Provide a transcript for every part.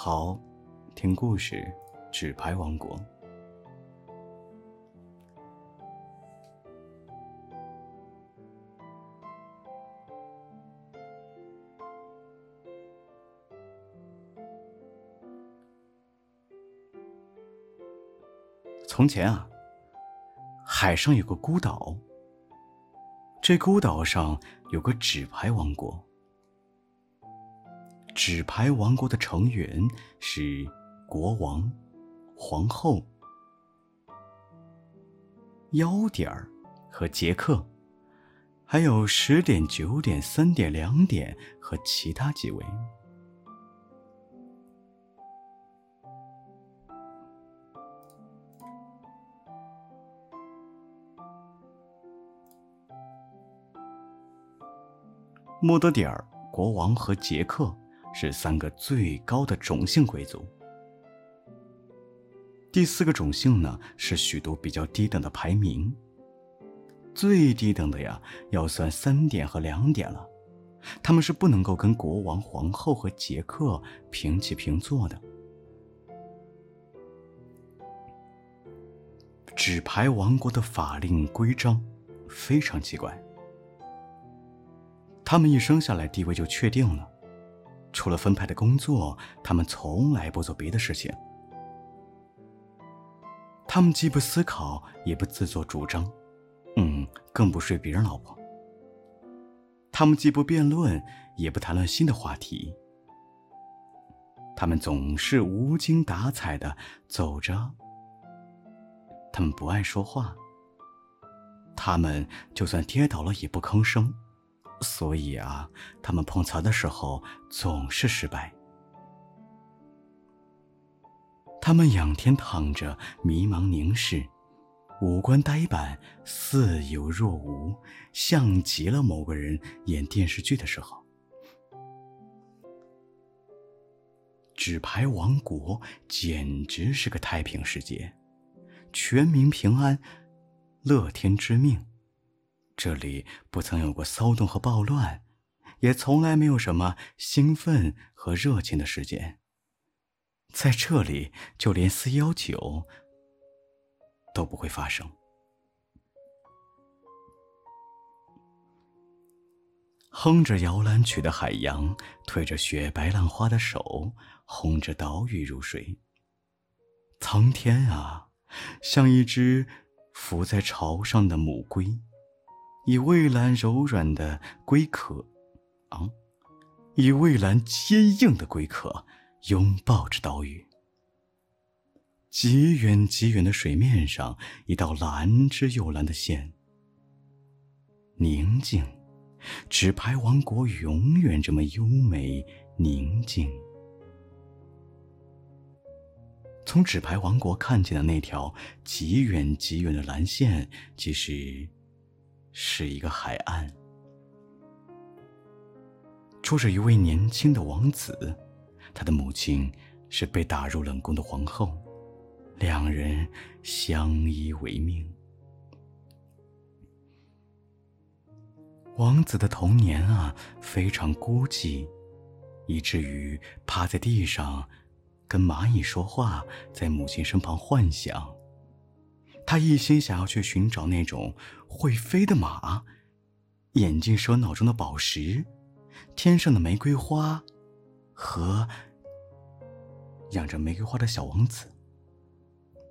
好，听故事《纸牌王国》。从前啊，海上有个孤岛，这孤岛上有个纸牌王国。纸牌王国的成员是国王、皇后、幺点儿和杰克，还有十点、九点、三点、两点和其他几位。莫德点儿国王和杰克。是三个最高的种姓贵族。第四个种姓呢，是许多比较低等的排名。最低等的呀，要算三点和两点了。他们是不能够跟国王、皇后和杰克平起平坐的。纸牌王国的法令规章非常奇怪。他们一生下来地位就确定了。除了分派的工作，他们从来不做别的事情。他们既不思考，也不自作主张，嗯，更不睡别人老婆。他们既不辩论，也不谈论新的话题。他们总是无精打采的走着。他们不爱说话。他们就算跌倒了，也不吭声。所以啊，他们碰瓷的时候总是失败。他们仰天躺着，迷茫凝视，五官呆板，似有若无，像极了某个人演电视剧的时候。纸牌王国简直是个太平世界，全民平安，乐天知命。这里不曾有过骚动和暴乱，也从来没有什么兴奋和热情的事件。在这里，就连四幺九都不会发生。哼着摇篮曲的海洋，推着雪白浪花的手，哄着岛屿入睡。苍天啊，像一只浮在潮上的母龟。以蔚蓝柔软的龟壳，啊，以蔚蓝坚硬的龟壳拥抱着岛屿。极远极远的水面上，一道蓝之又蓝的线。宁静，纸牌王国永远这么优美宁静。从纸牌王国看见的那条极远极远的蓝线，其实。是一个海岸，住着一位年轻的王子，他的母亲是被打入冷宫的皇后，两人相依为命。王子的童年啊，非常孤寂，以至于趴在地上跟蚂蚁说话，在母亲身旁幻想。他一心想要去寻找那种会飞的马，眼镜蛇脑中的宝石，天上的玫瑰花，和养着玫瑰花的小王子，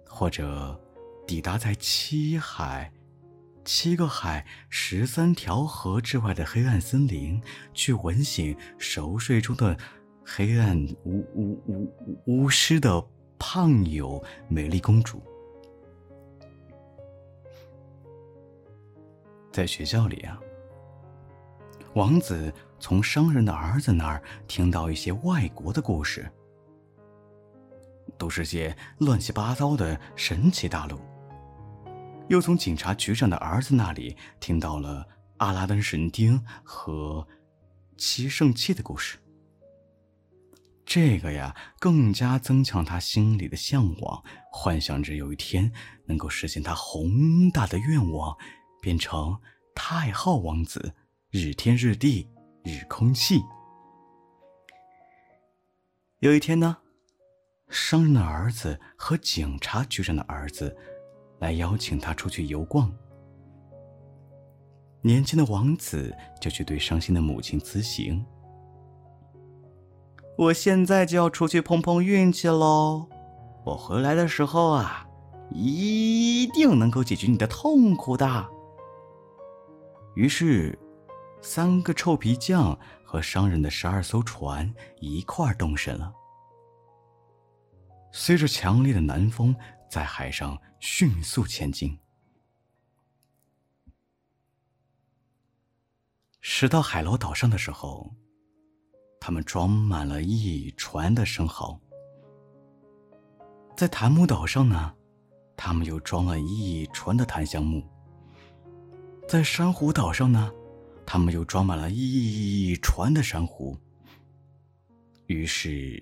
或者抵达在七海、七个海、十三条河之外的黑暗森林，去吻醒熟睡中的黑暗巫巫巫巫师的胖友美丽公主。在学校里啊，王子从商人的儿子那儿听到一些外国的故事，都是些乱七八糟的神奇大陆。又从警察局长的儿子那里听到了阿拉丁神丁和七圣器的故事。这个呀，更加增强他心里的向往，幻想着有一天能够实现他宏大的愿望。变成太昊王子，日天日地日空气。有一天呢，商人的儿子和警察局长的儿子来邀请他出去游逛。年轻的王子就去对伤心的母亲辞行：“我现在就要出去碰碰运气喽！我回来的时候啊，一定能够解决你的痛苦的。”于是，三个臭皮匠和商人的十二艘船一块儿动身了。随着强烈的南风，在海上迅速前进。驶到海螺岛上的时候，他们装满了一船的生蚝。在檀木岛上呢，他们又装了一船的檀香木。在珊瑚岛上呢，他们又装满了一船的珊瑚。于是，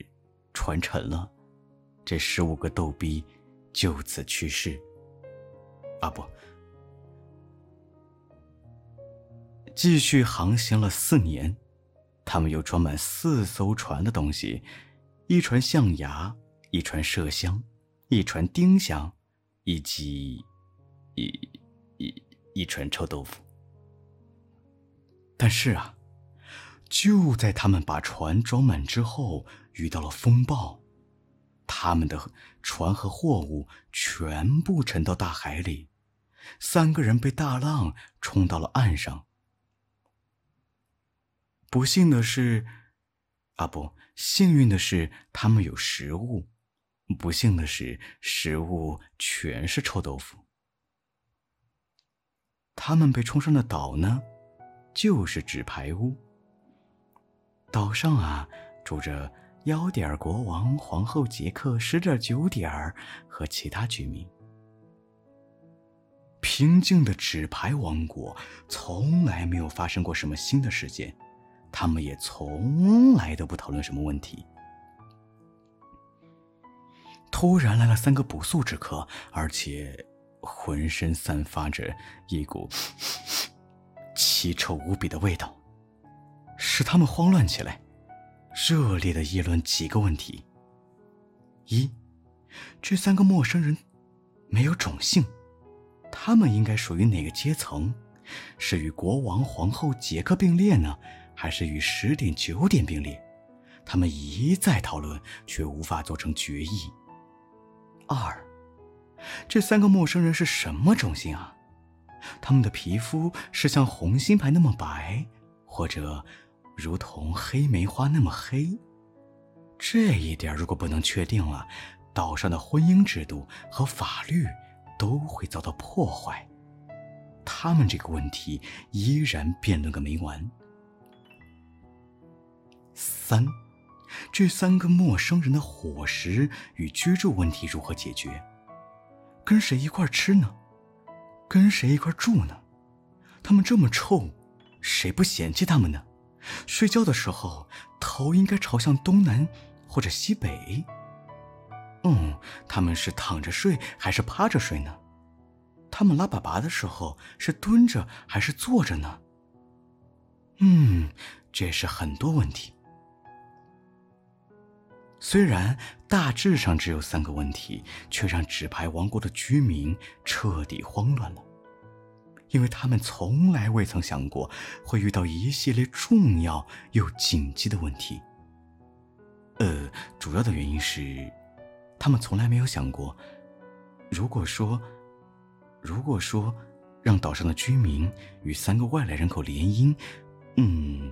船沉了，这十五个逗逼就此去世。啊不！继续航行了四年，他们又装满四艘船的东西：一船象牙，一船麝香，一船丁香，以及一一船臭豆腐。但是啊，就在他们把船装满之后，遇到了风暴，他们的船和货物全部沉到大海里，三个人被大浪冲到了岸上。不幸的是，啊不，幸运的是，他们有食物；不幸的是，食物全是臭豆腐。他们被冲上的岛呢，就是纸牌屋。岛上啊，住着幺点国王、皇后杰克、十点九点和其他居民。平静的纸牌王国从来没有发生过什么新的事件。他们也从来都不讨论什么问题。突然来了三个不速之客，而且浑身散发着一股 奇臭无比的味道，使他们慌乱起来，热烈的议论几个问题：一，这三个陌生人没有种姓，他们应该属于哪个阶层？是与国王、皇后、杰克并列呢？还是与十点九点并列，他们一再讨论，却无法做成决议。二，这三个陌生人是什么种姓啊？他们的皮肤是像红心牌那么白，或者如同黑梅花那么黑？这一点如果不能确定了，岛上的婚姻制度和法律都会遭到破坏。他们这个问题依然辩论个没完。三，这三个陌生人的伙食与居住问题如何解决？跟谁一块吃呢？跟谁一块住呢？他们这么臭，谁不嫌弃他们呢？睡觉的时候头应该朝向东南或者西北。嗯，他们是躺着睡还是趴着睡呢？他们拉粑粑的时候是蹲着还是坐着呢？嗯，这是很多问题。虽然大致上只有三个问题，却让纸牌王国的居民彻底慌乱了，因为他们从来未曾想过会遇到一系列重要又紧急的问题。呃，主要的原因是，他们从来没有想过，如果说，如果说，让岛上的居民与三个外来人口联姻，嗯，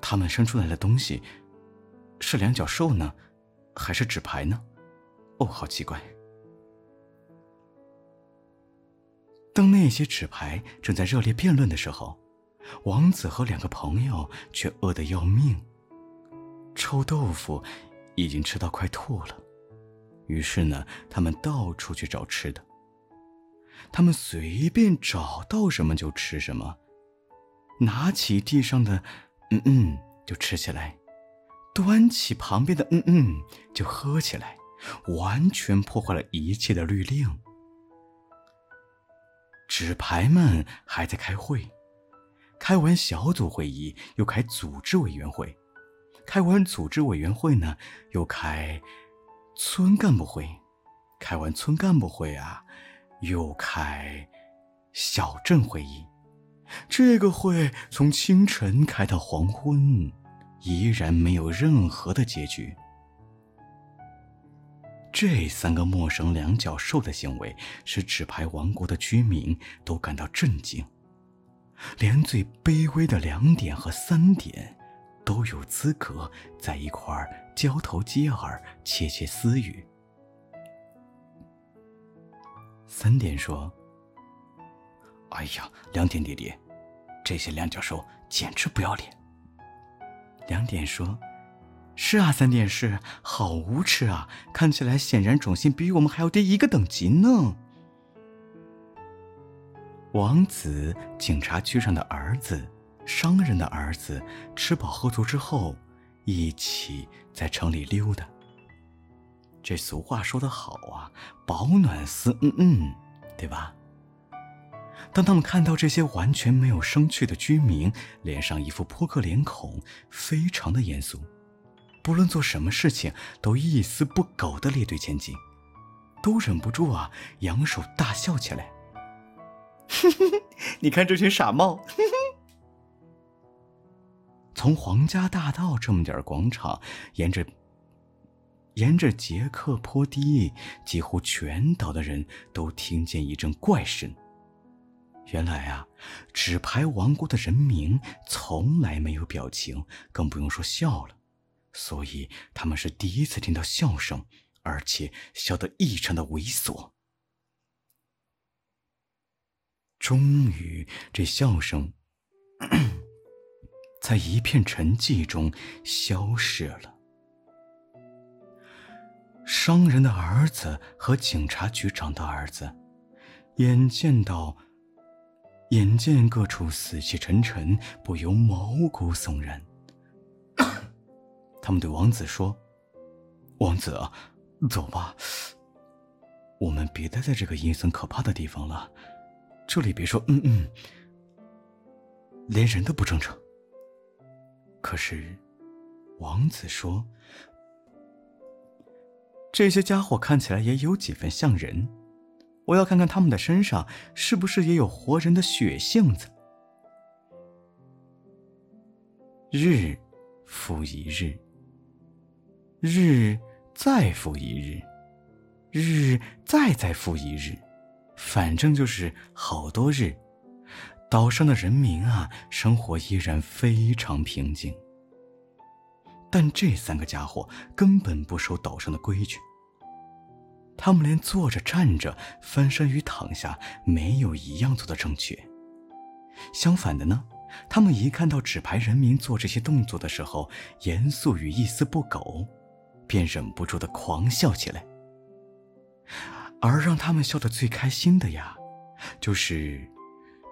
他们生出来的东西是两脚兽呢？还是纸牌呢？哦，好奇怪。当那些纸牌正在热烈辩论的时候，王子和两个朋友却饿得要命。臭豆腐已经吃到快吐了，于是呢，他们到处去找吃的。他们随便找到什么就吃什么，拿起地上的，嗯嗯，就吃起来。端起旁边的，嗯嗯，就喝起来，完全破坏了一切的律令。纸牌们还在开会，开完小组会议又开组织委员会，开完组织委员会呢又开村干部会，开完村干部会啊，又开小镇会议。这个会从清晨开到黄昏，依然没有任何的结局。这三个陌生两脚兽的行为，使纸牌王国的居民都感到震惊。连最卑微的两点和三点，都有资格在一块儿交头接耳、窃窃私语。三点说：“哎呀，两点爹爹，这些两脚兽简直不要脸。”两点说：“是啊，三点是，好无耻啊！看起来显然种姓比我们还要低一个等级呢。”王子，警察局长的儿子，商人的儿子，吃饱喝足之后，一起在城里溜达。这俗话说得好啊，“饱暖思嗯嗯”，对吧？当他们看到这些完全没有生趣的居民，脸上一副扑克脸孔，非常的严肃，不论做什么事情都一丝不苟的列队前进，都忍不住啊，扬手大笑起来。你看这群傻帽！从皇家大道这么点广场，沿着沿着杰克坡堤，几乎全岛的人都听见一阵怪声。原来啊，纸牌王国的人民从来没有表情，更不用说笑了，所以他们是第一次听到笑声，而且笑得异常的猥琐。终于，这笑声 在一片沉寂中消失了。商人的儿子和警察局长的儿子，眼见到，眼见各处死气沉沉，不由毛骨悚然。他们对王子说：“王子啊，走吧，我们别待在这个阴森可怕的地方了。”这里别说嗯嗯，连人都不正常。可是，王子说：“这些家伙看起来也有几分像人，我要看看他们的身上是不是也有活人的血性子。”日复一日，日再复一日，日再再复一日。反正就是好多日，岛上的人民啊，生活依然非常平静。但这三个家伙根本不守岛上的规矩，他们连坐着、站着、翻身与躺下，没有一样做的正确。相反的呢，他们一看到纸牌人民做这些动作的时候，严肃与一丝不苟，便忍不住的狂笑起来。而让他们笑得最开心的呀，就是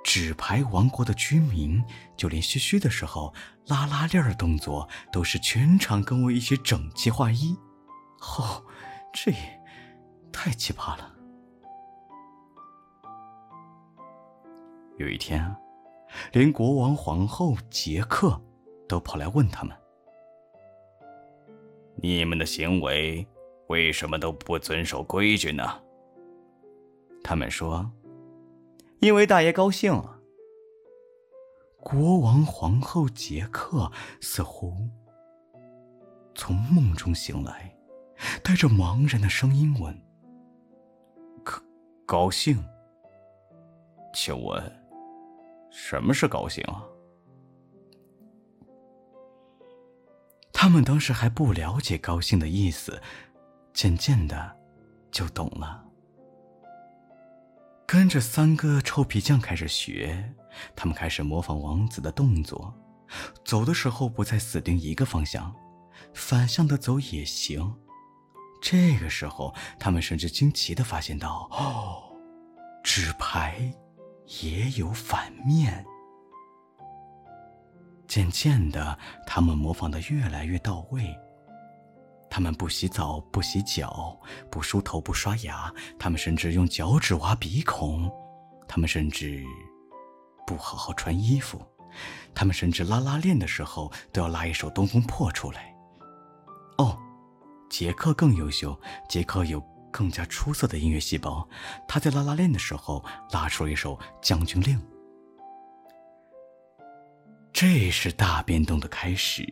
纸牌王国的居民，就连嘘嘘的时候拉拉链的动作，都是全场跟我一起整齐划一。哦，这也太奇葩了。有一天，连国王、皇后、杰克都跑来问他们：“你们的行为为什么都不遵守规矩呢？”他们说：“因为大爷高兴。”国王、皇后、杰克似乎从梦中醒来，带着茫然的声音问：“高兴？请问，什么是高兴啊？”他们当时还不了解高兴的意思，渐渐的就懂了。跟着三个臭皮匠开始学，他们开始模仿王子的动作，走的时候不再死盯一个方向，反向的走也行。这个时候，他们甚至惊奇的发现到，哦，纸牌也有反面。渐渐的，他们模仿的越来越到位。他们不洗澡，不洗脚，不梳头，不刷牙。他们甚至用脚趾挖鼻孔。他们甚至不好好穿衣服。他们甚至拉拉链的时候都要拉一首《东风破》出来。哦，杰克更优秀，杰克有更加出色的音乐细胞。他在拉拉链的时候拉出了一首《将军令》。这是大变动的开始，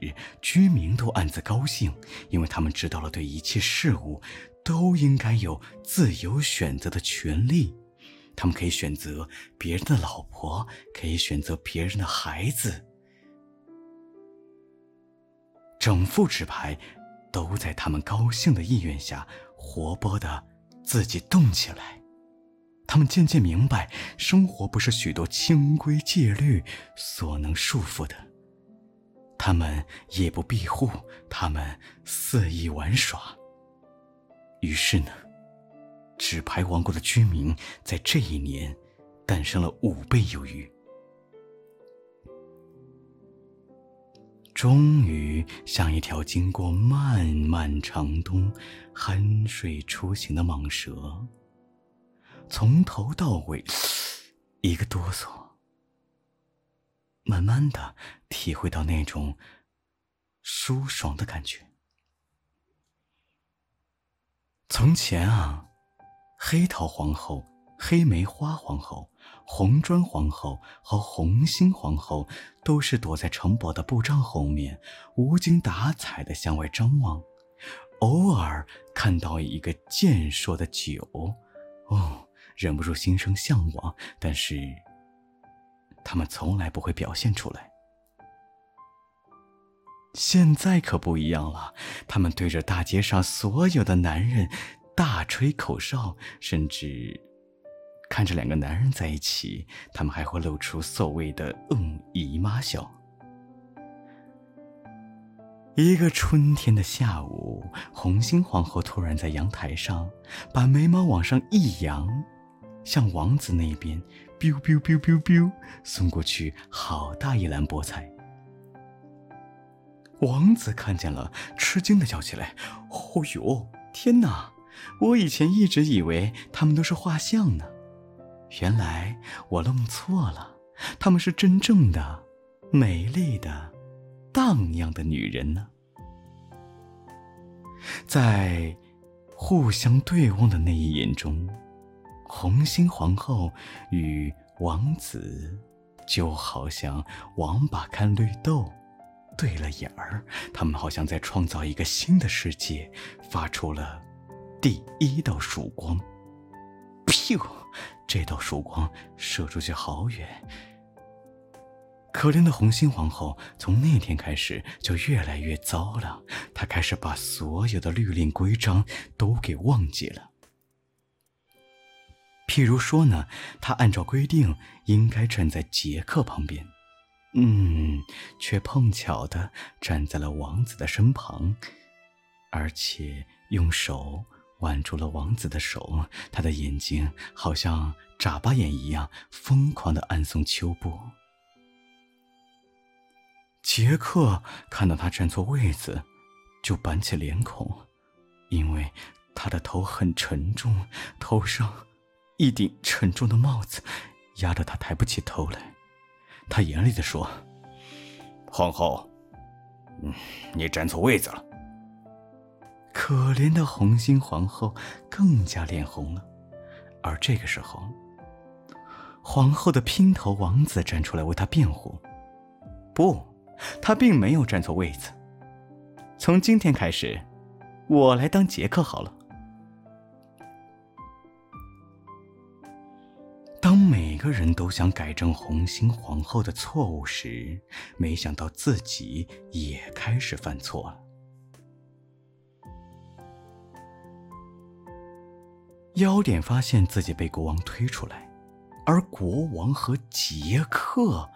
居民都暗自高兴，因为他们知道了对一切事物都应该有自由选择的权利。他们可以选择别人的老婆，可以选择别人的孩子。整副纸牌都在他们高兴的意愿下活泼的自己动起来。他们渐渐明白，生活不是许多清规戒律所能束缚的。他们夜不闭户，他们肆意玩耍。于是呢，纸牌王国的居民在这一年诞生了五倍有余。终于，像一条经过漫漫长冬酣睡初醒的蟒蛇。从头到尾，一个哆嗦。慢慢的体会到那种舒爽的感觉。从前啊，黑桃皇后、黑梅花皇后、红砖皇后和红心皇后都是躲在城堡的布帐后面，无精打采的向外张望，偶尔看到一个健硕的酒，哦。忍不住心生向往，但是他们从来不会表现出来。现在可不一样了，他们对着大街上所有的男人大吹口哨，甚至看着两个男人在一起，他们还会露出所谓的“嗯姨妈笑”。一个春天的下午，红心皇后突然在阳台上把眉毛往上一扬。向王子那边，biu biu biu biu biu，送过去好大一篮菠菜。王子看见了，吃惊的叫起来：“哦呦，天哪！我以前一直以为他们都是画像呢，原来我弄错了，她们是真正的、美丽的、荡漾的女人呢。”在互相对望的那一眼中。红心皇后与王子就好像王八看绿豆，对了眼儿。他们好像在创造一个新的世界，发出了第一道曙光。噗！这道曙光射出去好远。可怜的红心皇后从那天开始就越来越糟了，她开始把所有的律令规章都给忘记了。譬如说呢，她按照规定应该站在杰克旁边，嗯，却碰巧的站在了王子的身旁，而且用手挽住了王子的手，他的眼睛好像眨巴眼一样疯狂的暗送秋波。杰克看到他站错位子，就板起脸孔，因为他的头很沉重，头上。一顶沉重的帽子压得他抬不起头来，他严厉地说：“皇后，嗯，你站错位子了。”可怜的红心皇后更加脸红了。而这个时候，皇后的姘头王子站出来为她辩护：“不，他并没有站错位子。从今天开始，我来当杰克好了。”当每个人都想改正红心皇后的错误时，没想到自己也开始犯错了。妖点发现自己被国王推出来，而国王和杰克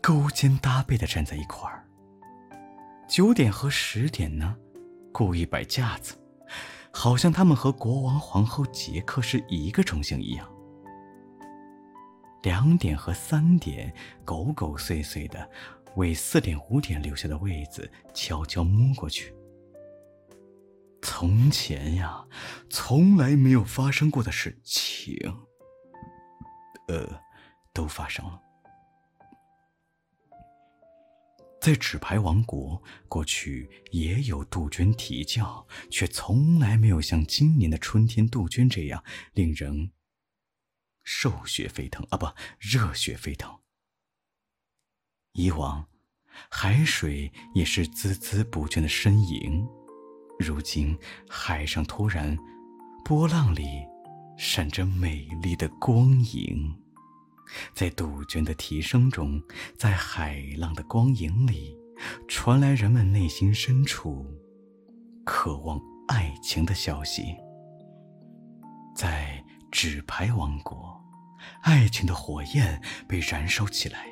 勾肩搭背的站在一块儿。九点和十点呢，故意摆架子，好像他们和国王、皇后、杰克是一个中心一样。两点和三点狗狗祟祟的为四点五点留下的位子悄悄摸过去。从前呀，从来没有发生过的事情，呃，都发生了。在纸牌王国，过去也有杜鹃啼叫，却从来没有像今年的春天杜鹃这样令人兽血沸腾啊！不，热血沸腾。以往，海水也是孜孜不倦的呻吟，如今海上突然，波浪里闪着美丽的光影。在杜鹃的啼声中，在海浪的光影里，传来人们内心深处渴望爱情的消息。在纸牌王国，爱情的火焰被燃烧起来，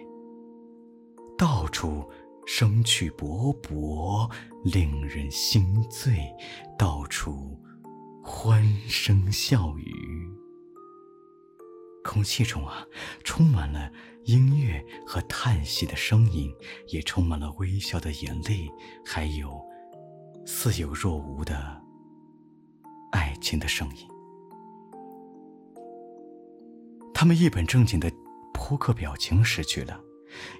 到处生趣勃勃，令人心醉，到处欢声笑语。空气中啊，充满了音乐和叹息的声音，也充满了微笑的眼泪，还有似有若无的爱情的声音。他们一本正经的扑克表情失去了，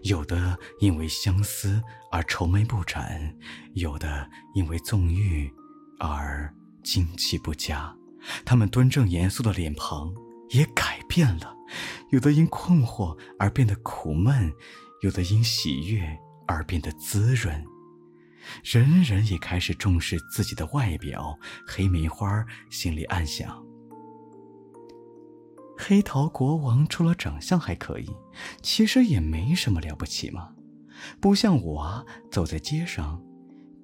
有的因为相思而愁眉不展，有的因为纵欲而惊气不佳。他们端正严肃的脸庞。也改变了，有的因困惑而变得苦闷，有的因喜悦而变得滋润。人人也开始重视自己的外表。黑梅花心里暗想：黑桃国王除了长相还可以，其实也没什么了不起嘛。不像我，走在街上，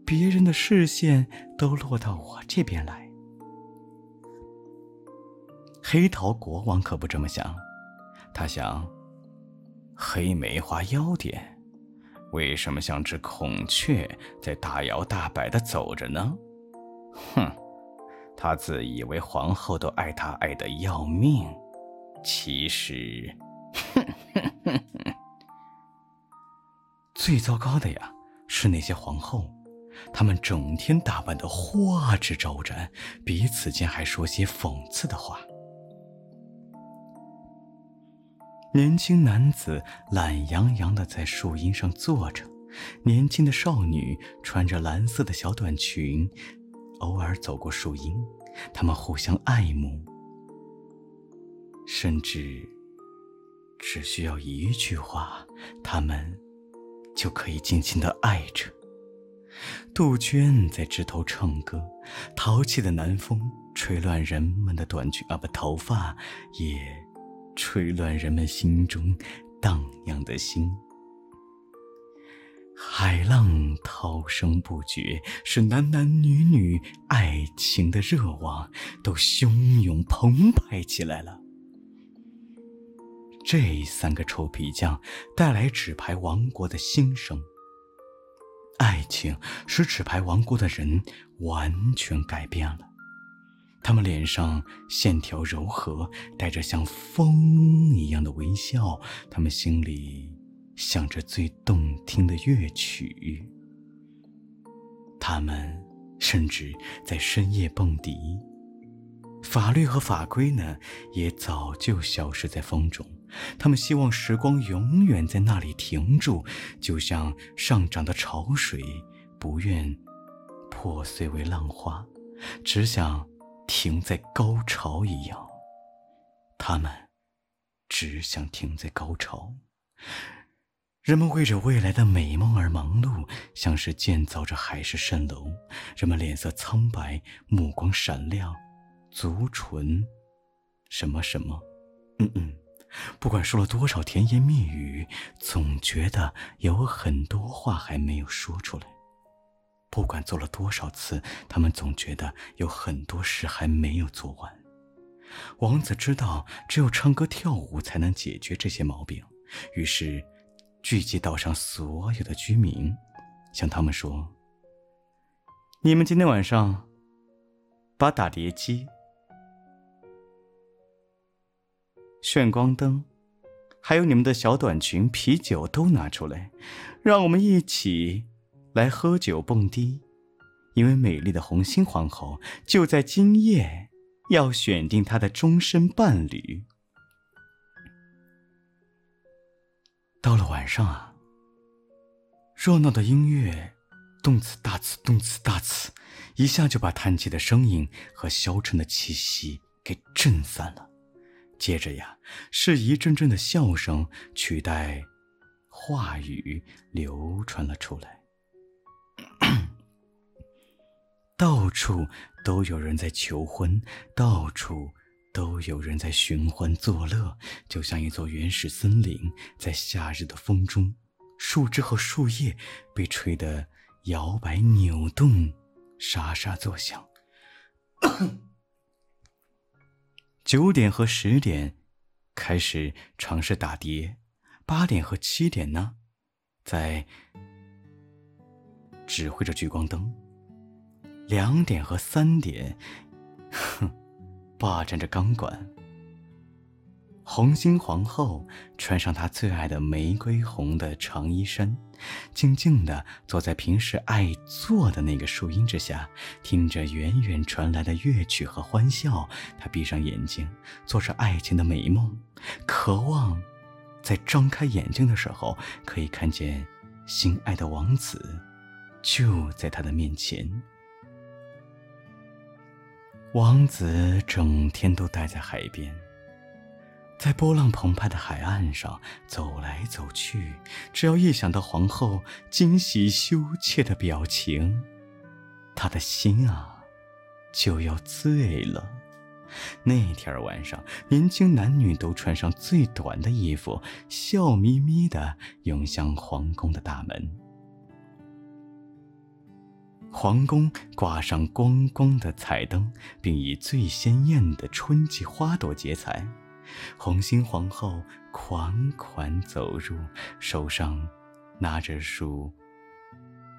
别人的视线都落到我这边来。黑桃国王可不这么想，他想：黑梅花妖点，为什么像只孔雀在大摇大摆的走着呢？哼，他自以为皇后都爱他爱得要命，其实，哼哼哼哼。最糟糕的呀，是那些皇后，她们整天打扮的花枝招展，彼此间还说些讽刺的话。年轻男子懒洋洋的在树荫上坐着，年轻的少女穿着蓝色的小短裙，偶尔走过树荫，他们互相爱慕，甚至只需要一句话，他们就可以尽情的爱着。杜鹃在枝头唱歌，淘气的南风吹乱人们的短裙啊，不，头发也。吹乱人们心中荡漾的心，海浪涛声不绝，使男男女女爱情的热望都汹涌澎湃起来了。这三个臭皮匠带来纸牌王国的新生，爱情使纸牌王国的人完全改变了。他们脸上线条柔和，带着像风一样的微笑。他们心里想着最动听的乐曲。他们甚至在深夜蹦迪。法律和法规呢，也早就消失在风中。他们希望时光永远在那里停住，就像上涨的潮水，不愿破碎为浪花，只想。停在高潮一样，他们只想停在高潮。人们为着未来的美梦而忙碌，像是建造着海市蜃楼。人们脸色苍白，目光闪亮，足唇什么什么，嗯嗯，不管说了多少甜言蜜语，总觉得有很多话还没有说出来。不管做了多少次，他们总觉得有很多事还没有做完。王子知道，只有唱歌跳舞才能解决这些毛病，于是聚集岛上所有的居民，向他们说：“你们今天晚上把打碟机、炫光灯，还有你们的小短裙、啤酒都拿出来，让我们一起。”来喝酒蹦迪，因为美丽的红心皇后就在今夜要选定她的终身伴侣。到了晚上啊，热闹的音乐，动次大次，动次大次，一下就把叹气的声音和消沉的气息给震散了。接着呀，是一阵阵的笑声取代话语流传了出来。到处都有人在求婚，到处都有人在寻欢作乐，就像一座原始森林，在夏日的风中，树枝和树叶被吹得摇摆扭动，沙沙作响。九点和十点开始尝试打碟，八点和七点呢，在指挥着聚光灯。两点和三点，哼，霸占着钢管。红心皇后穿上她最爱的玫瑰红的长衣衫，静静地坐在平时爱坐的那个树荫之下，听着远远传来的乐曲和欢笑。她闭上眼睛，做着爱情的美梦，渴望在张开眼睛的时候，可以看见心爱的王子就在她的面前。王子整天都待在海边，在波浪澎湃的海岸上走来走去。只要一想到皇后惊喜羞怯的表情，他的心啊就要醉了。那天晚上，年轻男女都穿上最短的衣服，笑眯眯地涌向皇宫的大门。皇宫挂上光光的彩灯，并以最鲜艳的春季花朵结彩。红心皇后款款走入，手上拿着束，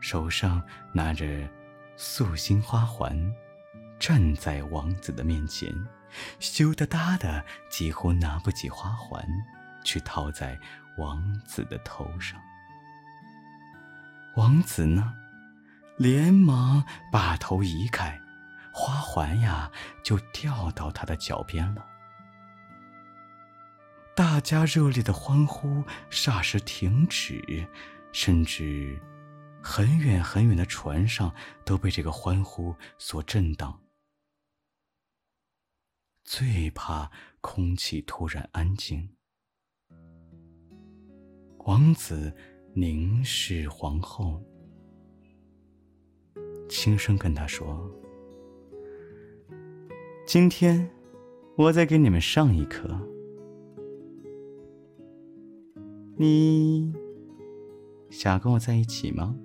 手上拿着素心花环，站在王子的面前，羞答答的，几乎拿不起花环去套在王子的头上。王子呢？连忙把头移开，花环呀就掉到他的脚边了。大家热烈的欢呼霎时停止，甚至很远很远的船上都被这个欢呼所震荡。最怕空气突然安静。王子凝视皇后。轻声跟他说：“今天，我再给你们上一课。你想跟我在一起吗？”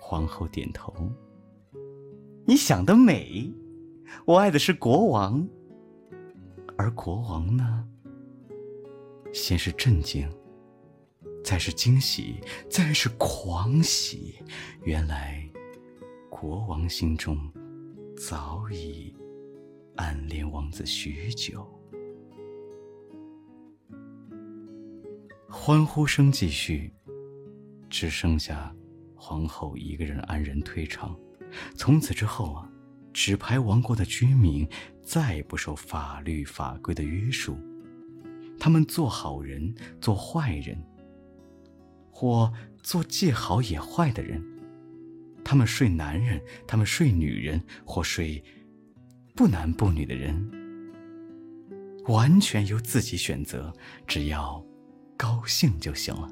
皇后点头。你想得美，我爱的是国王。而国王呢？先是震惊，再是惊喜，再是狂喜。原来。国王心中早已暗恋王子许久，欢呼声继续，只剩下皇后一个人安然退场。从此之后啊，纸牌王国的居民再不受法律法规的约束，他们做好人，做坏人，或做既好也坏的人。他们睡男人，他们睡女人，或睡不男不女的人，完全由自己选择，只要高兴就行了。